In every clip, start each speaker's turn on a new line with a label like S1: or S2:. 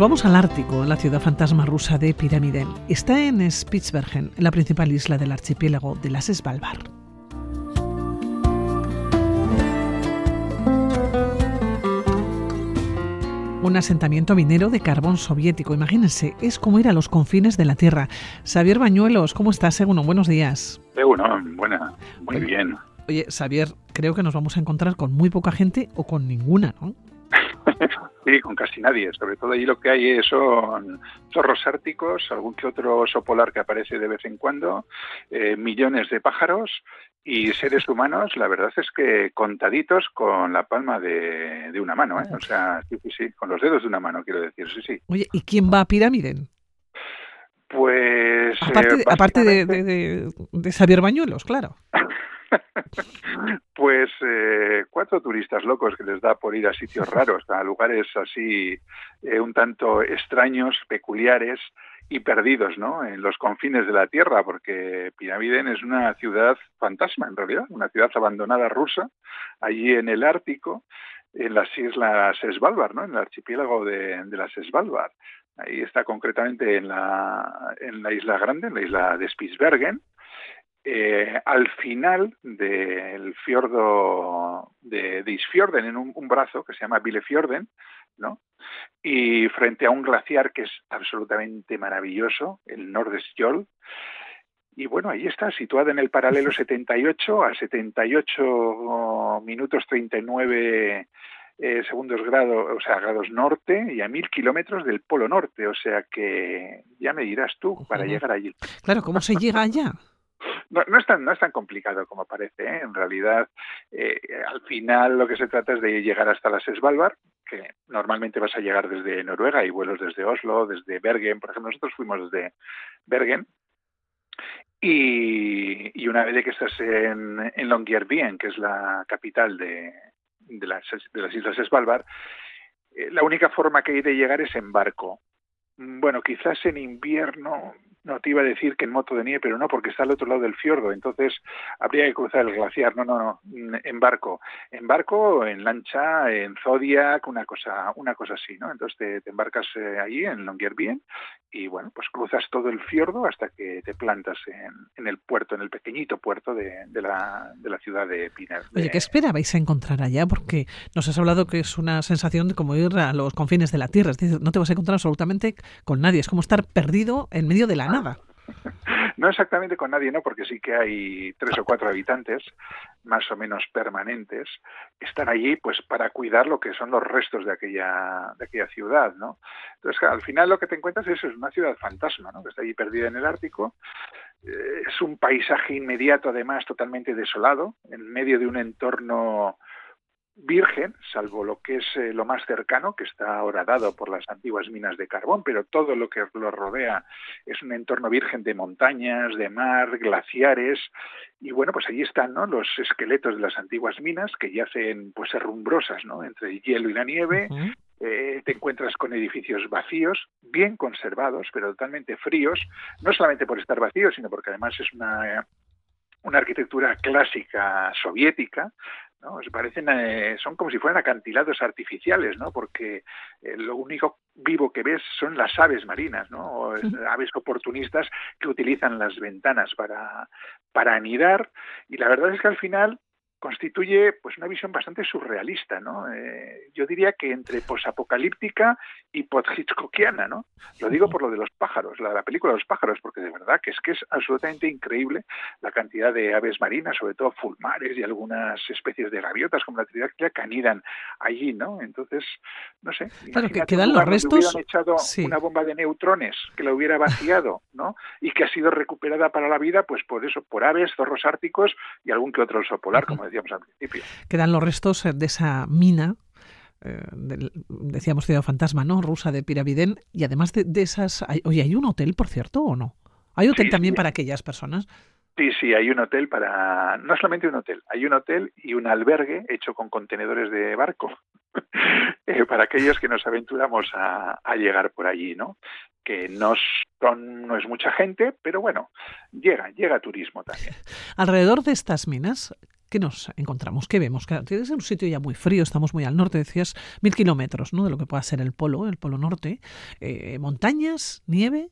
S1: vamos al Ártico, la ciudad fantasma rusa de Piramiden. Está en Spitsbergen, la principal isla del archipiélago de las Svalbard. Un asentamiento minero de carbón soviético. Imagínense, es como ir a los confines de la Tierra. Xavier Bañuelos, ¿cómo estás, Seguno? Buenos días.
S2: Seguno, buena, muy bien.
S1: Oye, Xavier, creo que nos vamos a encontrar con muy poca gente o con ninguna, ¿no?
S2: Sí, con casi nadie. Sobre todo allí lo que hay son zorros árticos, algún que otro oso polar que aparece de vez en cuando, eh, millones de pájaros y seres humanos, la verdad es que contaditos con la palma de, una mano, ¿eh? O sea, sí, sí, sí, con los dedos de una mano, quiero decir, sí, sí.
S1: Oye, ¿y quién va a Pirámiden?
S2: Pues...
S1: Aparte, de, de, de Xavier Bañuelos, claro.
S2: pues eh, cuatro turistas locos que les da por ir a sitios raros, a lugares así eh, un tanto extraños, peculiares y perdidos, ¿no? En los confines de la Tierra, porque Piramiden es una ciudad fantasma, en realidad, una ciudad abandonada rusa, allí en el Ártico, en las islas Svalbard, ¿no? En el archipiélago de, de las Svalbard. Ahí está concretamente en la, en la isla grande, en la isla de Spitsbergen, eh, al final del fiordo de, de Isfjorden, en un, brazo que se llama Bilefjorden, ¿no? y frente a un glaciar que es absolutamente maravilloso, el Nordestjol. Y bueno, ahí está, situada en el paralelo 78 a 78 minutos 39 eh, segundos grados, o sea, grados norte y a mil kilómetros del polo norte. O sea que ya me dirás tú para llegar allí.
S1: Claro, ¿cómo se llega allá?
S2: No, no, es tan, no es tan complicado como parece. ¿eh? En realidad, eh, al final lo que se trata es de llegar hasta las Svalbard, que normalmente vas a llegar desde Noruega, y vuelos desde Oslo, desde Bergen. Por ejemplo, nosotros fuimos desde Bergen. Y, una vez que estás en, en Longyearbyen, que es la capital de, de, las, de las Islas Svalbard, eh, la única forma que hay de llegar es en barco. Bueno, quizás en invierno no, te iba a decir que en moto de nieve, pero no, porque está al otro lado del fiordo, entonces habría que cruzar el glaciar. No, no, no, en barco. En barco, en lancha, en Zodiac, una cosa, una cosa así, ¿no? Entonces te, embarcas eh, allí en Longyearbyen y, bueno, pues cruzas todo el fiordo hasta que te plantas en, el puerto, en el pequeñito puerto de, la, de la ciudad de Pinar.
S1: Oye, ¿qué esperabais a encontrar allá? Porque nos has hablado que es una sensación de como ir a los confines de la Tierra, es decir, no te vas a encontrar absolutamente con nadie, es como estar perdido en medio de la nada.
S2: No exactamente con nadie, ¿no? Porque sí que hay tres o cuatro habitantes, más o menos permanentes, que están allí pues para cuidar lo que son los restos de aquella, de aquella ciudad, ¿no? Entonces, al final lo que te encuentras es, es una ciudad fantasma, ¿no? Que está allí perdida en el Ártico. Eh, es un paisaje inmediato, además, totalmente desolado, en medio de un entorno virgen, salvo lo que es eh, lo más cercano, que está ahora dado por las antiguas minas de carbón, pero todo lo que lo rodea es un entorno virgen de montañas, de mar, glaciares, y bueno, pues allí están ¿no? los esqueletos de las antiguas minas que yacen pues herrumbrosas, ¿no? entre el hielo y la nieve, eh, te encuentras con edificios vacíos, bien conservados, pero totalmente fríos, no solamente por estar vacíos, sino porque además es una una arquitectura clásica soviética, ¿no? parecen, eh, son como si fueran acantilados artificiales, ¿no? Porque eh, lo único vivo que ves son las aves marinas, ¿no? aves oportunistas que utilizan las ventanas para, para anidar. Y la verdad es que al final constituye pues una visión bastante surrealista, ¿no? Eh, yo diría que entre posapocalíptica y post-hitchcockiana, ¿no? Lo digo por lo de los pájaros, la, la película de los pájaros, porque de verdad que es que es absolutamente increíble la cantidad de aves marinas, sobre todo fulmares y algunas especies de gaviotas como la tridáctila que anidan allí, ¿no? Entonces, no sé.
S1: Claro, que quedan los restos.
S2: Echado una bomba de neutrones que la hubiera vaciado, ¿no? Y que ha sido recuperada para la vida, pues por eso, por aves, zorros árticos y algún que otro oso polar, como decíamos al principio.
S1: Quedan los restos de esa mina eh, decíamos ciudad fantasma, ¿no? Rusa de Piraviden y además de, esas, oye, ¿hay un hotel, por cierto, o no? ¿Hay hotel también para aquellas personas?
S2: Sí, sí, hay un hotel para, no solamente un hotel, hay un hotel y un albergue hecho con contenedores de barco eh, para aquellos que nos aventuramos a, a, llegar por allí, ¿no? Que no son, no es mucha gente, pero bueno, llega, llega turismo también.
S1: Alrededor de estas minas, ¿qué nos encontramos? ¿Qué vemos? Que que un sitio ya muy frío, estamos muy al norte, decías mil kilómetros ¿no? de lo que pueda ser el polo, el polo norte. Eh, ¿Montañas? ¿Nieve?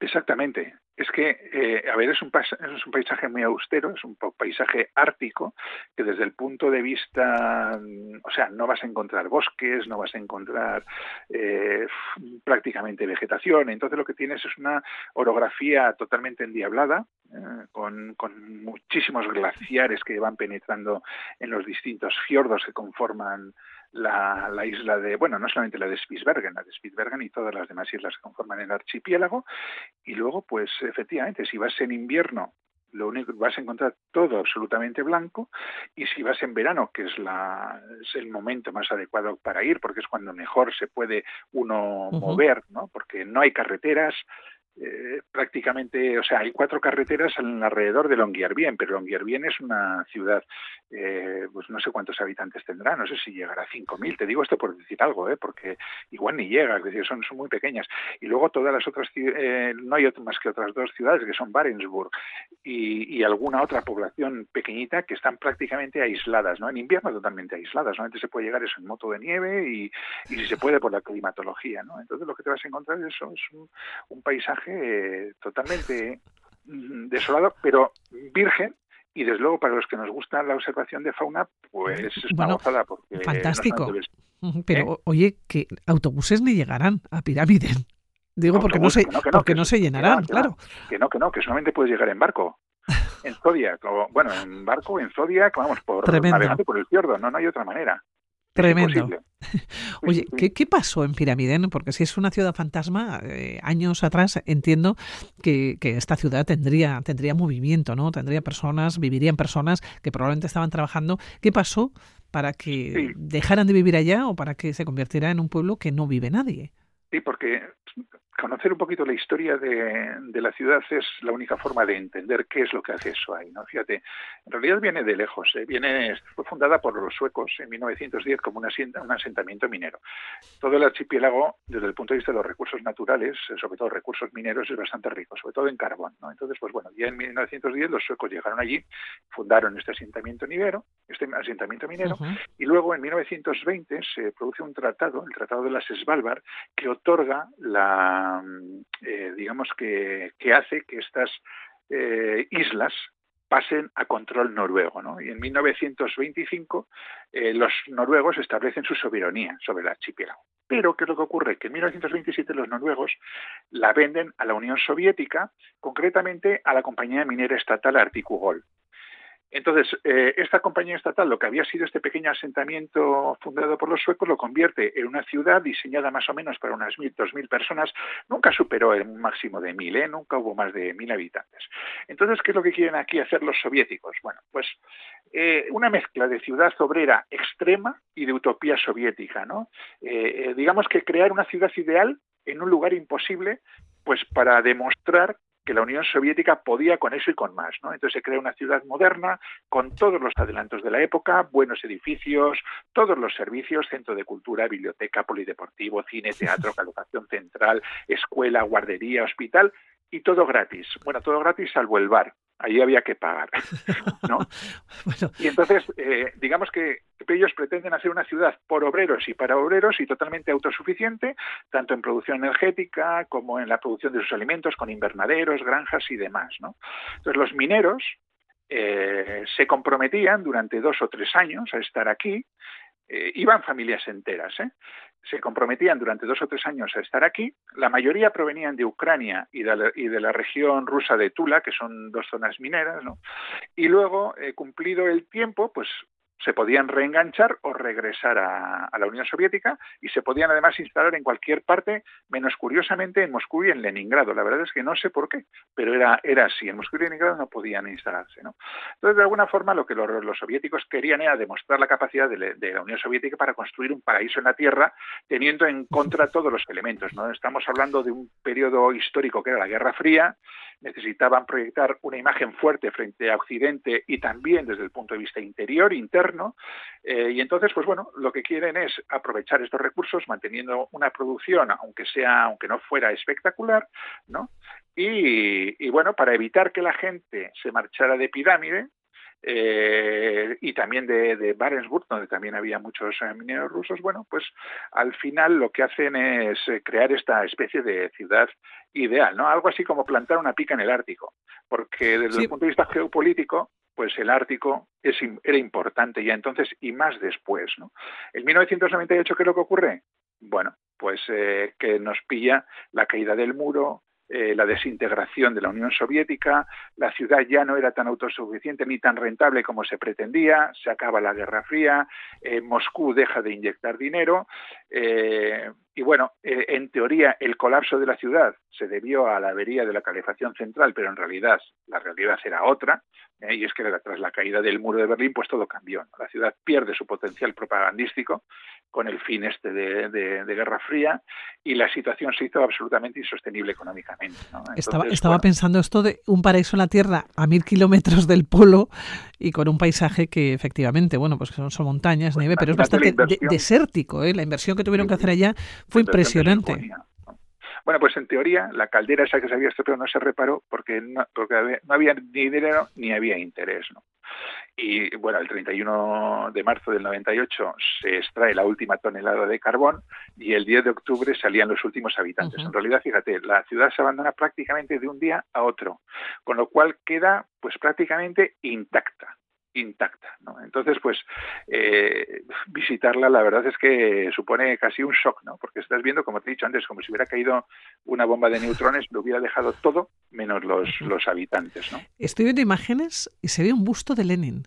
S2: Exactamente. Es que, eh, a ver, es un, es un paisaje muy austero, es un paisaje ártico, que desde el punto de vista, o sea, no vas a encontrar bosques, no vas a encontrar eh, prácticamente vegetación, entonces lo que tienes es una orografía totalmente endiablada, eh, con muchísimos glaciares que van penetrando en los distintos fiordos que conforman la, la, isla de, bueno, no solamente la de Spitsbergen, la de Spitsbergen y todas las demás islas que conforman el archipiélago. Y luego, pues efectivamente, si vas en invierno, lo único vas a encontrar todo absolutamente blanco y si vas en verano, que es, la, es el momento más adecuado para ir, porque es cuando mejor se puede uno mover, ¿no? Porque no hay carreteras, eh, prácticamente, o sea, hay cuatro carreteras alrededor de Longyearbyen, pero Longyearbyen es una ciudad, eh, pues no sé cuántos habitantes tendrá, no sé si llegará a 5.000, te digo esto por decir algo, ¿eh? porque igual ni llega, es decir, son, son muy pequeñas. Y luego todas las otras, eh, no hay más que otras dos ciudades, que son Barentsburg y, alguna otra población pequeñita que están prácticamente aisladas, ¿no? En invierno totalmente aisladas, solamente se puede llegar eso en moto de nieve y, y si se puede por la climatología, ¿no? Entonces lo que te vas a encontrar es un paisaje totalmente mm, desolado, pero virgen y desde luego para los que nos gusta la observación de fauna, pues es una gozada porque
S1: fantástico. Pero ¿Eh? oye, que autobuses ni llegarán a Pirámide. Digo porque no se porque no, se llenarán, claro.
S2: Que no, que no, que solamente puedes llegar en barco. En Zodiac, bueno, en barco, en Zodiac, vamos, por navegando por el fiordo, no, no hay otra manera.
S1: Tremendo. Oye, ¿qué, pasó en Piramiden? Porque si es una ciudad fantasma, eh, años atrás entiendo que, esta ciudad tendría, tendría movimiento, ¿no? Tendría personas, vivirían personas que probablemente estaban trabajando. ¿Qué pasó para que dejaran de vivir allá o para que se convirtiera en un pueblo que no vive nadie?
S2: Sí, porque conocer un poquito la historia de, de, la ciudad es la única forma de entender qué es lo que hace eso ahí, ¿no? Fíjate, en realidad viene de lejos, ¿eh? viene, fue fundada por los suecos en 1910 como un, un asentamiento minero. Todo el archipiélago, desde el punto de vista de los recursos naturales, eh, sobre todo recursos mineros, es bastante rico, sobre todo en carbón, ¿no? Entonces, pues bueno, ya en 1910 los suecos llegaron allí, fundaron este asentamiento minero, este asentamiento minero, y luego en 1920 se produce un tratado, el Tratado de las Svalbard, que otorga la eh, digamos que, hace que estas eh, islas pasen a control noruego. ¿no? Y en 1925 eh, los noruegos establecen su soberanía sobre el archipiélago. Pero, ¿qué es lo que ocurre? Que en 1927 los noruegos la venden a la Unión Soviética, concretamente a la compañía minera estatal Articugol. Entonces, eh, esta compañía estatal, lo que había sido este pequeño asentamiento fundado por los suecos, lo convierte en una ciudad diseñada más o menos para unas mil, dos mil personas. Nunca superó el máximo de mil, ¿eh? nunca hubo más de mil habitantes. Entonces, ¿qué es lo que quieren aquí hacer los soviéticos? Bueno, pues eh, una mezcla de ciudad obrera extrema y de utopía soviética, ¿no? Eh, digamos que crear una ciudad ideal en un lugar imposible, pues para demostrar que la Unión Soviética podía con eso y con más. ¿no? Entonces se crea una ciudad moderna con todos los adelantos de la época, buenos edificios, todos los servicios, centro de cultura, biblioteca, polideportivo, cine, teatro, calocación central, escuela, guardería, hospital y todo gratis. Bueno, todo gratis salvo el bar. Ahí había que pagar, ¿no? Y entonces, eh, digamos que ellos pretenden hacer una ciudad por obreros y para obreros y totalmente autosuficiente, tanto en producción energética como en la producción de sus alimentos, con invernaderos, granjas y demás, ¿no? Entonces, los mineros eh, se comprometían durante dos o tres años a estar aquí, eh, iban familias enteras, ¿eh? Se comprometían durante dos o tres años a estar aquí. La mayoría provenían de Ucrania y de la, región rusa de Tula, que son dos zonas mineras, ¿no? Y luego, eh, cumplido el tiempo, pues se podían reenganchar o regresar a, la Unión Soviética y se podían además instalar en cualquier parte, menos curiosamente en Moscú y en Leningrado. La verdad es que no sé por qué, pero era, era así. En Moscú y Leningrado no podían instalarse. ¿no? Entonces, de alguna forma, lo que los, soviéticos querían era demostrar la capacidad de, de, la Unión Soviética para construir un paraíso en la Tierra, teniendo en contra todos los elementos. ¿no? Estamos hablando de un periodo histórico que era la Guerra Fría, necesitaban proyectar una imagen fuerte frente a Occidente y también desde el punto de vista interior, interno, eh, y entonces, pues bueno, lo que quieren es aprovechar estos recursos manteniendo una producción, aunque sea, aunque no fuera espectacular, ¿no? Y, y bueno, para evitar que la gente se marchara de pirámide, eh, y también de, de Barentsburg, donde también había muchos eh, mineros rusos, bueno, pues al final lo que hacen es eh, crear esta especie de ciudad ideal, ¿no? Algo así como plantar una pica en el Ártico, porque desde el punto de vista geopolítico, pues el Ártico es, era importante ya entonces y más después, ¿no? En 1998, ¿qué es lo que ocurre? Bueno, pues que nos pilla la caída del muro, eh, la desintegración de la Unión Soviética, la ciudad ya no era tan autosuficiente ni tan rentable como se pretendía, se acaba la Guerra Fría, eh, Moscú deja de inyectar dinero eh, y bueno, en teoría el colapso de la ciudad se debió a la avería de la calefacción central, pero en realidad la realidad era otra, y es que tras la caída del muro de Berlín pues todo cambió. La ciudad pierde su potencial propagandístico con el fin este de, Guerra Fría y la situación se hizo absolutamente insostenible económicamente.
S1: estaba estaba pensando esto de un paraíso en la Tierra a mil kilómetros del polo y con un paisaje que efectivamente, bueno, pues son, montañas, pues nieve, pero es bastante desértico. ¿eh? La inversión que tuvieron que hacer allá fue impresionante.
S2: Bueno, pues en teoría la caldera esa que se había estropeado no se reparó porque no, porque no había ni dinero ni había interés. ¿no? Y bueno, el 31 de marzo del 98 se extrae la última tonelada de carbón y el 10 de octubre salían los últimos habitantes. En realidad, fíjate, la ciudad se abandona prácticamente de un día a otro, con lo cual queda pues prácticamente intacta intacta. ¿no? Entonces, pues eh, visitarla, la verdad es que supone casi un shock, ¿no? porque estás viendo, como te he dicho antes, como si hubiera caído una bomba de neutrones, lo hubiera dejado todo menos los, los habitantes. ¿no?
S1: Estoy viendo imágenes y se ve un busto de Lenin.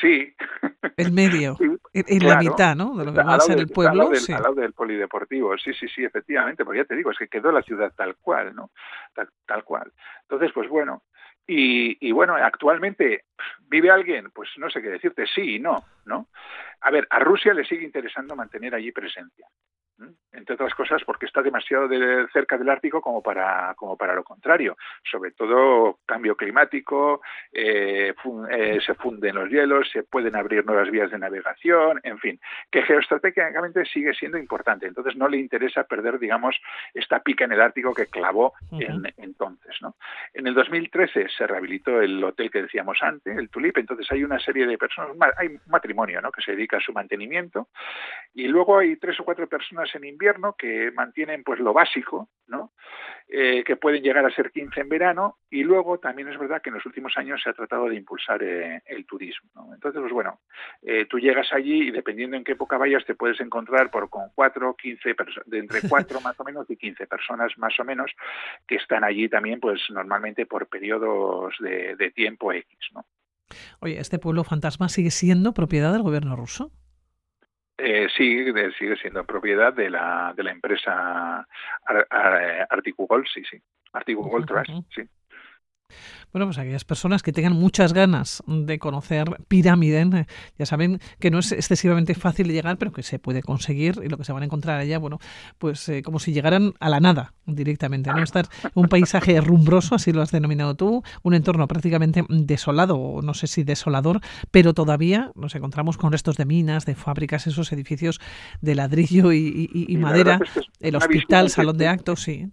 S2: Sí.
S1: El medio, en, la mitad, ¿no? De lo que va a ser el pueblo.
S2: Al lado, del, al lado, del, polideportivo, sí, sí, sí, efectivamente, porque ya te digo, es que quedó la ciudad tal cual, ¿no? Tal, tal cual. Entonces, pues bueno, y, bueno, actualmente vive alguien, pues no sé qué decirte, sí y no, ¿no? A ver, a Rusia le sigue interesando mantener allí presencia entre otras cosas porque está demasiado cerca del Ártico como para, como para lo contrario. Sobre todo cambio climático, eh, eh, se funden los hielos, se pueden abrir nuevas vías de navegación, en fin, que geoestratégicamente sigue siendo importante. Entonces no le interesa perder, digamos, esta pica en el Ártico que clavó en, entonces. ¿no? En el 2013 se rehabilitó el hotel que decíamos antes, el Tulip, entonces hay una serie de personas, hay un matrimonio ¿no? que se dedica a su mantenimiento y luego hay tres o cuatro personas en invierno que mantienen pues lo básico, ¿no? Eh, que pueden llegar a ser 15 en verano y luego también es verdad que en los últimos años se ha tratado de impulsar eh, el turismo. Entonces, pues bueno, eh, tú llegas allí y dependiendo en qué época vayas te puedes encontrar por con 4, 15, de entre 4 más o menos y 15 personas más o menos que están allí también pues normalmente por periodos de, de tiempo X, ¿no?
S1: Oye, ¿este pueblo fantasma sigue siendo propiedad del gobierno ruso?
S2: Eh, sí, sigue siendo propiedad de la, de la empresa Articugol, sí, sí. Articugol Trust, sí.
S1: Bueno, pues aquellas personas que tengan muchas ganas de conocer Pirámide, eh, ya saben que no es excesivamente fácil de llegar, pero que se puede conseguir y lo que se van a encontrar allá, bueno, pues eh, como si llegaran a la nada directamente, ¿no? Estar un paisaje rumbroso, así lo has denominado tú, un entorno prácticamente desolado, o no sé si desolador, pero todavía nos encontramos con restos de minas, de fábricas, esos edificios de ladrillo y, madera, el hospital, salón de actos, sí.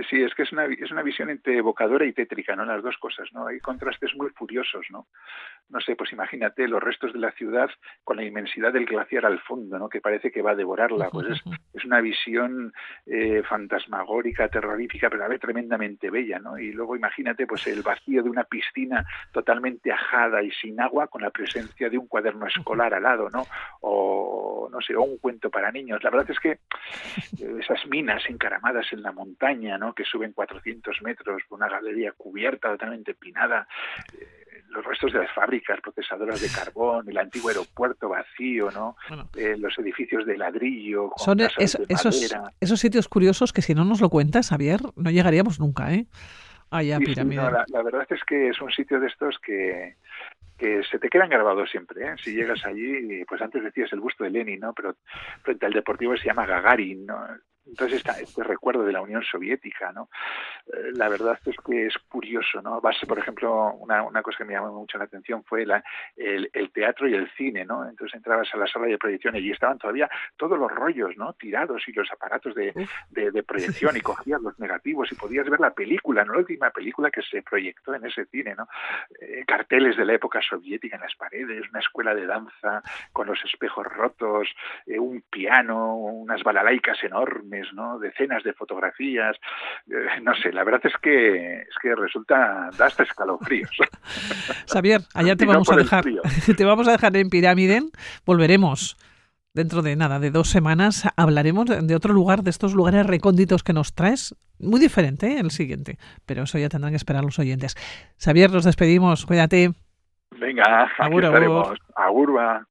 S2: Sí, sí, es que es una, es una visión entre evocadora y tétrica, ¿no? Las dos cosas, ¿no? Hay contrastes muy furiosos, ¿no? No sé, pues imagínate los restos de la ciudad con la inmensidad del glaciar al fondo, ¿no? Que parece que va a devorarla. Pues es, es una visión eh, fantasmagórica, terrorífica, pero a la vez tremendamente bella, ¿no? Y luego imagínate, pues el vacío de una piscina totalmente ajada y sin agua con la presencia de un cuaderno escolar al lado, ¿no? O, no sé, o un cuento para niños. La verdad es que eh, esas minas encaramadas en la montaña, que suben 400 metros, una galería cubierta, totalmente empinada, eh, los restos de las fábricas procesadoras de carbón, el antiguo aeropuerto vacío, ¿no? Eh, los edificios de ladrillo. Son esos,
S1: esos sitios curiosos que si no nos lo cuentas, Javier, no llegaríamos nunca, ¿eh? Allá, pirámide.
S2: la, verdad es que es un sitio de estos que, que se te quedan grabados siempre. ¿eh? Si llegas allí, pues antes decías el busto de Lenin, ¿no? Pero frente al Deportivo se llama Gagarin, ¿no? Entonces esta, este recuerdo de la Unión Soviética, ¿no? Eh, la verdad es que es curioso, ¿no? Base, por ejemplo, una, una cosa que me llamó mucho la atención fue la, el, el, teatro y el cine, ¿no? Entonces entrabas a la sala de proyección y estaban todavía todos los rollos, ¿no? Tirados y los aparatos de, de, de proyección y cogías los negativos y podías ver la película, ¿no? La última película que se proyectó en ese cine, ¿no? Eh, carteles de la época soviética en las paredes, una escuela de danza con los espejos rotos, eh, un piano, unas balalaicas enormes, ¿no? Decenas de fotografías, eh, no sé, la verdad es que es que resulta da hasta escalofríos.
S1: Xavier, allá te vamos a dejar, te vamos a dejar en Pirámide, volveremos dentro de nada, de dos semanas, hablaremos de otro lugar, de estos lugares recónditos que nos traes. Muy diferente ¿eh? el siguiente, pero eso ya tendrán que esperar los oyentes. Xavier, nos despedimos, cuídate.
S2: Venga, aquí
S1: agur,
S2: estaremos. Agur.